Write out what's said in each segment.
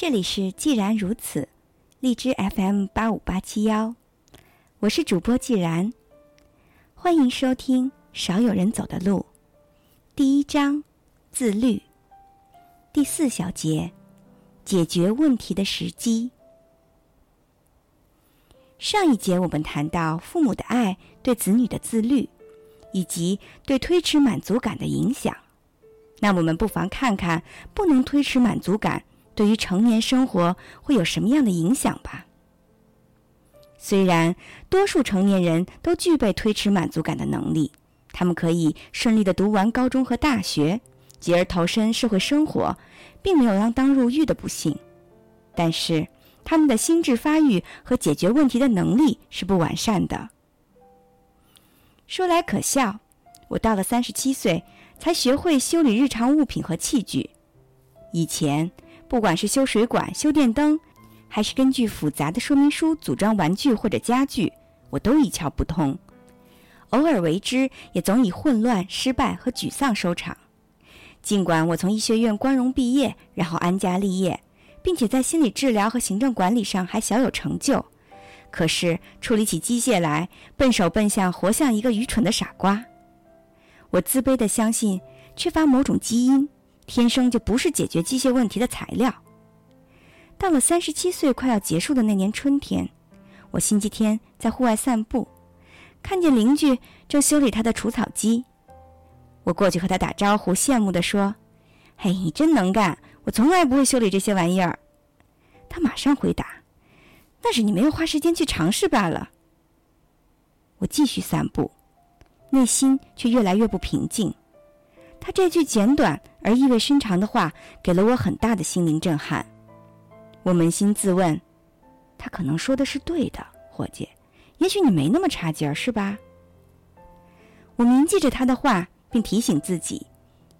这里是既然如此，荔枝 FM 八五八七幺，我是主播既然，欢迎收听《少有人走的路》第一章自律第四小节解决问题的时机。上一节我们谈到父母的爱对子女的自律，以及对推迟满足感的影响。那我们不妨看看不能推迟满足感。对于成年生活会有什么样的影响吧？虽然多数成年人都具备推迟满足感的能力，他们可以顺利的读完高中和大学，继而投身社会生活，并没有锒铛入狱的不幸，但是他们的心智发育和解决问题的能力是不完善的。说来可笑，我到了三十七岁才学会修理日常物品和器具，以前。不管是修水管、修电灯，还是根据复杂的说明书组装玩具或者家具，我都一窍不通。偶尔为之，也总以混乱、失败和沮丧收场。尽管我从医学院光荣毕业，然后安家立业，并且在心理治疗和行政管理上还小有成就，可是处理起机械来，笨手笨脚，活像一个愚蠢的傻瓜。我自卑地相信，缺乏某种基因。天生就不是解决机械问题的材料。到了三十七岁快要结束的那年春天，我星期天在户外散步，看见邻居正修理他的除草机。我过去和他打招呼，羡慕地说：“嘿，你真能干！我从来不会修理这些玩意儿。”他马上回答：“那是你没有花时间去尝试罢了。”我继续散步，内心却越来越不平静。他这句简短而意味深长的话，给了我很大的心灵震撼。我扪心自问，他可能说的是对的，伙计。也许你没那么差劲儿，是吧？我铭记着他的话，并提醒自己，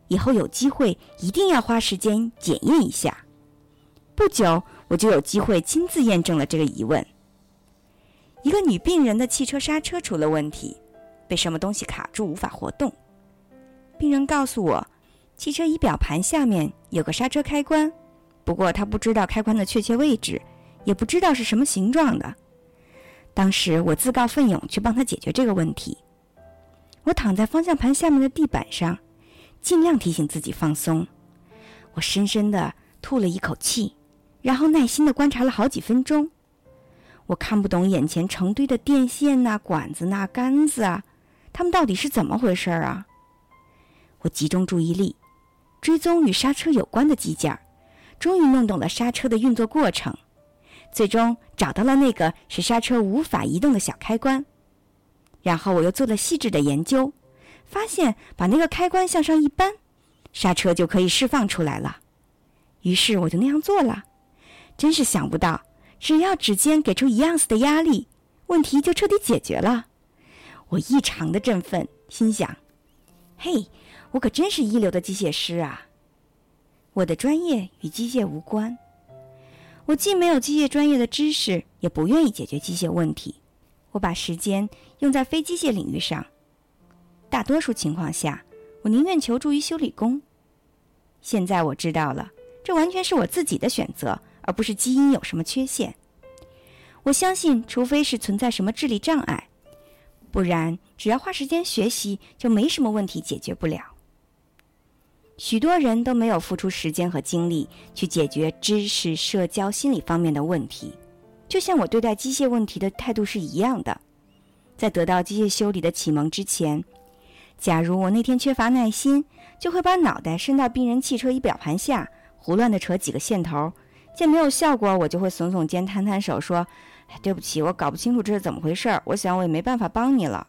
以后有机会一定要花时间检验一下。不久，我就有机会亲自验证了这个疑问。一个女病人的汽车刹车出了问题，被什么东西卡住，无法活动。病人告诉我，汽车仪表盘下面有个刹车开关，不过他不知道开关的确切位置，也不知道是什么形状的。当时我自告奋勇去帮他解决这个问题。我躺在方向盘下面的地板上，尽量提醒自己放松。我深深地吐了一口气，然后耐心地观察了好几分钟。我看不懂眼前成堆的电线呐、管子呐、杆子啊，它们到底是怎么回事啊？我集中注意力，追踪与刹车有关的机件，终于弄懂了刹车的运作过程，最终找到了那个使刹车无法移动的小开关。然后我又做了细致的研究，发现把那个开关向上一扳，刹车就可以释放出来了。于是我就那样做了。真是想不到，只要指尖给出一样子的压力，问题就彻底解决了。我异常的振奋，心想：“嘿。”我可真是一流的机械师啊！我的专业与机械无关，我既没有机械专业的知识，也不愿意解决机械问题。我把时间用在非机械领域上，大多数情况下，我宁愿求助于修理工。现在我知道了，这完全是我自己的选择，而不是基因有什么缺陷。我相信，除非是存在什么智力障碍，不然只要花时间学习，就没什么问题解决不了。许多人都没有付出时间和精力去解决知识、社交、心理方面的问题，就像我对待机械问题的态度是一样的。在得到机械修理的启蒙之前，假如我那天缺乏耐心，就会把脑袋伸到病人汽车仪表盘下，胡乱的扯几个线头，见没有效果，我就会耸耸肩、摊摊手，说：“对不起，我搞不清楚这是怎么回事儿，我想我也没办法帮你了。”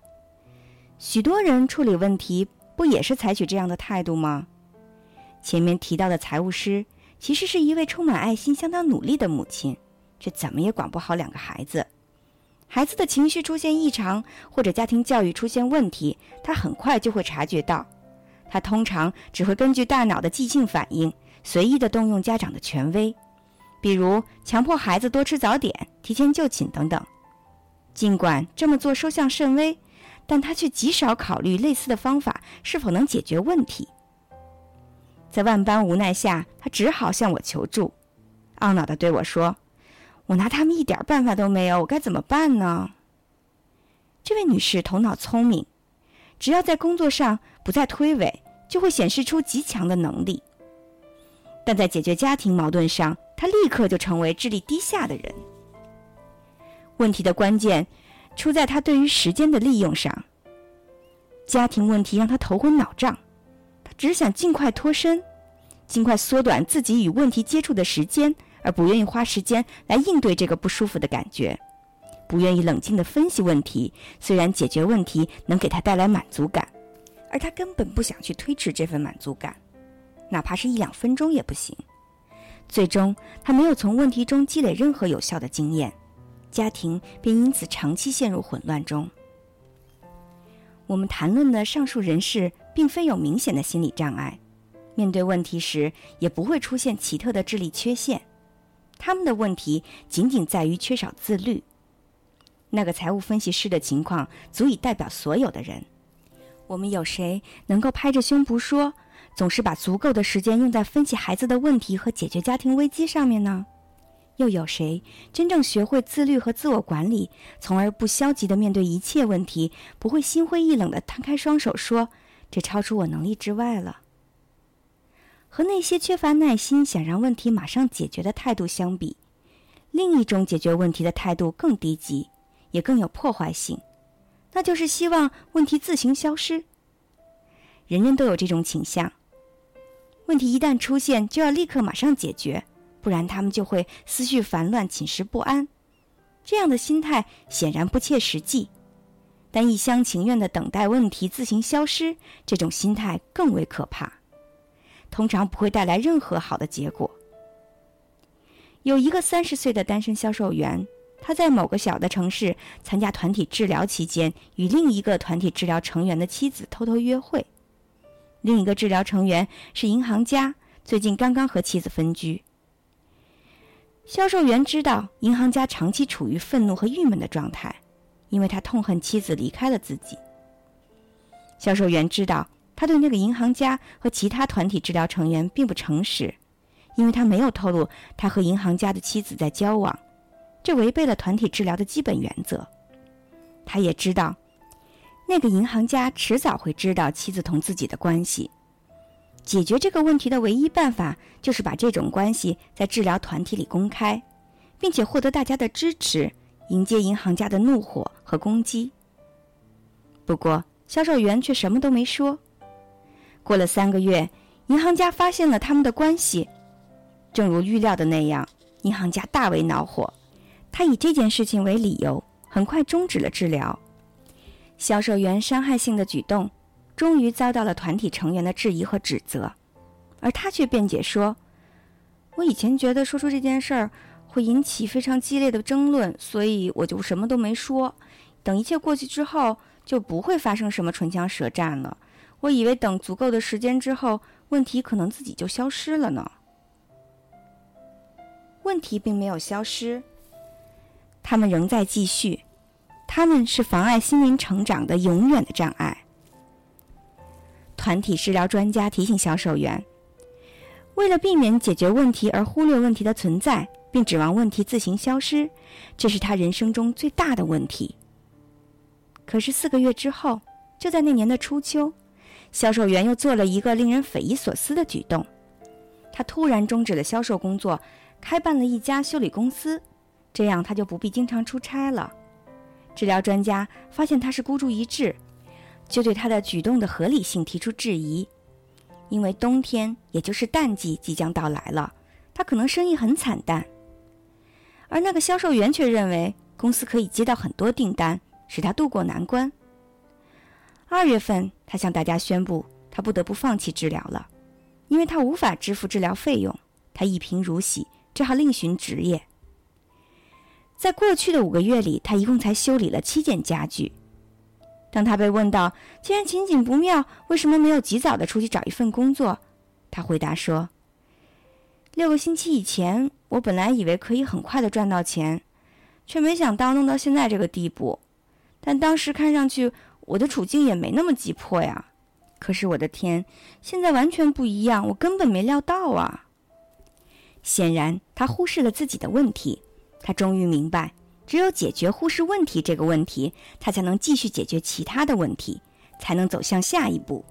许多人处理问题不也是采取这样的态度吗？前面提到的财务师，其实是一位充满爱心、相当努力的母亲，却怎么也管不好两个孩子。孩子的情绪出现异常，或者家庭教育出现问题，他很快就会察觉到。他通常只会根据大脑的即兴反应，随意的动用家长的权威，比如强迫孩子多吃早点、提前就寝等等。尽管这么做收效甚微，但他却极少考虑类似的方法是否能解决问题。在万般无奈下，他只好向我求助，懊恼地对我说：“我拿他们一点办法都没有，我该怎么办呢？”这位女士头脑聪明，只要在工作上不再推诿，就会显示出极强的能力；但在解决家庭矛盾上，他立刻就成为智力低下的人。问题的关键出在他对于时间的利用上。家庭问题让他头昏脑胀，他只想尽快脱身，尽快缩短自己与问题接触的时间，而不愿意花时间来应对这个不舒服的感觉。不愿意冷静地分析问题，虽然解决问题能给他带来满足感，而他根本不想去推迟这份满足感，哪怕是一两分钟也不行。最终，他没有从问题中积累任何有效的经验，家庭便因此长期陷入混乱中。我们谈论的上述人士并非有明显的心理障碍，面对问题时也不会出现奇特的智力缺陷，他们的问题仅仅在于缺少自律。那个财务分析师的情况足以代表所有的人。我们有谁能够拍着胸脯说，总是把足够的时间用在分析孩子的问题和解决家庭危机上面呢？又有谁真正学会自律和自我管理，从而不消极的面对一切问题，不会心灰意冷的摊开双手说：“这超出我能力之外了。”和那些缺乏耐心、想让问题马上解决的态度相比，另一种解决问题的态度更低级。也更有破坏性，那就是希望问题自行消失。人人都有这种倾向，问题一旦出现就要立刻马上解决，不然他们就会思绪烦乱、寝食不安。这样的心态显然不切实际，但一厢情愿的等待问题自行消失，这种心态更为可怕，通常不会带来任何好的结果。有一个三十岁的单身销售员。他在某个小的城市参加团体治疗期间，与另一个团体治疗成员的妻子偷偷约会。另一个治疗成员是银行家，最近刚刚和妻子分居。销售员知道银行家长期处于愤怒和郁闷的状态，因为他痛恨妻子离开了自己。销售员知道他对那个银行家和其他团体治疗成员并不诚实，因为他没有透露他和银行家的妻子在交往。这违背了团体治疗的基本原则。他也知道，那个银行家迟早会知道妻子同自己的关系。解决这个问题的唯一办法，就是把这种关系在治疗团体里公开，并且获得大家的支持，迎接银行家的怒火和攻击。不过，销售员却什么都没说。过了三个月，银行家发现了他们的关系，正如预料的那样，银行家大为恼火。他以这件事情为理由，很快终止了治疗。销售员伤害性的举动，终于遭到了团体成员的质疑和指责，而他却辩解说：“我以前觉得说出这件事儿会引起非常激烈的争论，所以我就什么都没说。等一切过去之后，就不会发生什么唇枪舌战了。我以为等足够的时间之后，问题可能自己就消失了呢。问题并没有消失。”他们仍在继续，他们是妨碍心灵成长的永远的障碍。团体治疗专家提醒销售员，为了避免解决问题而忽略问题的存在，并指望问题自行消失，这是他人生中最大的问题。可是四个月之后，就在那年的初秋，销售员又做了一个令人匪夷所思的举动，他突然终止了销售工作，开办了一家修理公司。这样他就不必经常出差了。治疗专家发现他是孤注一掷，就对他的举动的合理性提出质疑。因为冬天，也就是淡季即将到来了，他可能生意很惨淡。而那个销售员却认为公司可以接到很多订单，使他渡过难关。二月份，他向大家宣布，他不得不放弃治疗了，因为他无法支付治疗费用，他一贫如洗，只好另寻职业。在过去的五个月里，他一共才修理了七件家具。当他被问到既然情景不妙，为什么没有及早的出去找一份工作，他回答说：“六个星期以前，我本来以为可以很快的赚到钱，却没想到弄到现在这个地步。但当时看上去我的处境也没那么急迫呀。可是我的天，现在完全不一样，我根本没料到啊！”显然。他忽视了自己的问题。他终于明白，只有解决忽视问题这个问题，他才能继续解决其他的问题，才能走向下一步。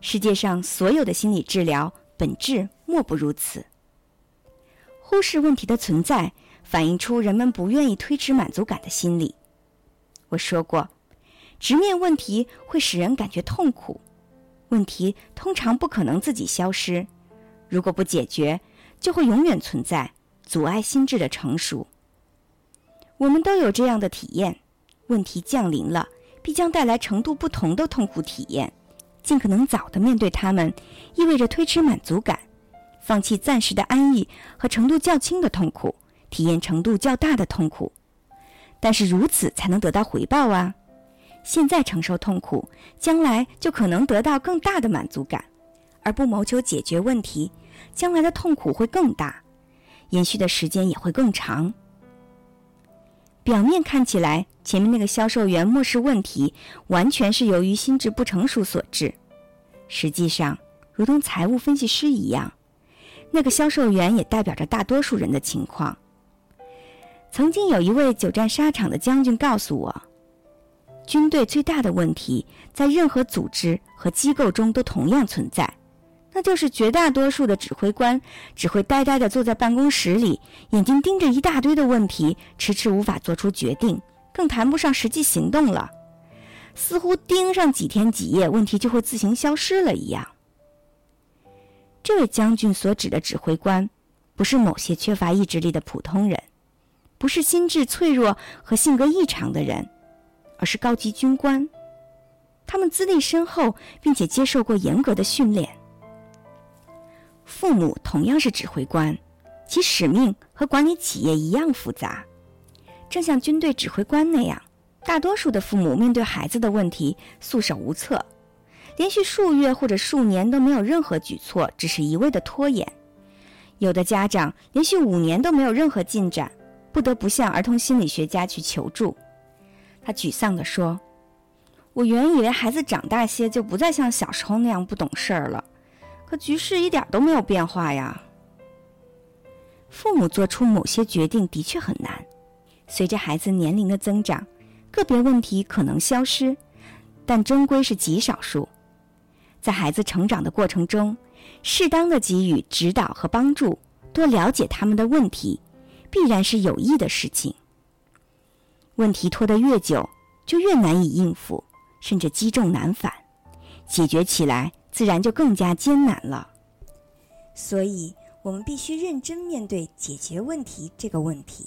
世界上所有的心理治疗本质莫不如此。忽视问题的存在，反映出人们不愿意推迟满足感的心理。我说过，直面问题会使人感觉痛苦，问题通常不可能自己消失，如果不解决，就会永远存在，阻碍心智的成熟。我们都有这样的体验：问题降临了，必将带来程度不同的痛苦体验。尽可能早的面对他们，意味着推迟满足感，放弃暂时的安逸和程度较轻的痛苦，体验程度较大的痛苦。但是如此才能得到回报啊！现在承受痛苦，将来就可能得到更大的满足感；而不谋求解决问题，将来的痛苦会更大，延续的时间也会更长。表面看起来，前面那个销售员漠视问题，完全是由于心智不成熟所致。实际上，如同财务分析师一样，那个销售员也代表着大多数人的情况。曾经有一位久战沙场的将军告诉我，军队最大的问题在任何组织和机构中都同样存在。那就是绝大多数的指挥官只会呆呆地坐在办公室里，眼睛盯着一大堆的问题，迟迟无法做出决定，更谈不上实际行动了。似乎盯上几天几夜，问题就会自行消失了一样。这位将军所指的指挥官，不是某些缺乏意志力的普通人，不是心智脆弱和性格异常的人，而是高级军官。他们资历深厚，并且接受过严格的训练。父母同样是指挥官，其使命和管理企业一样复杂。正像军队指挥官那样，大多数的父母面对孩子的问题束手无策，连续数月或者数年都没有任何举措，只是一味的拖延。有的家长连续五年都没有任何进展，不得不向儿童心理学家去求助。他沮丧地说：“我原以为孩子长大些就不再像小时候那样不懂事儿了。”可局势一点都没有变化呀。父母做出某些决定的确很难。随着孩子年龄的增长，个别问题可能消失，但终归是极少数。在孩子成长的过程中，适当的给予指导和帮助，多了解他们的问题，必然是有益的事情。问题拖得越久，就越难以应付，甚至积重难返，解决起来。自然就更加艰难了，所以我们必须认真面对解决问题这个问题。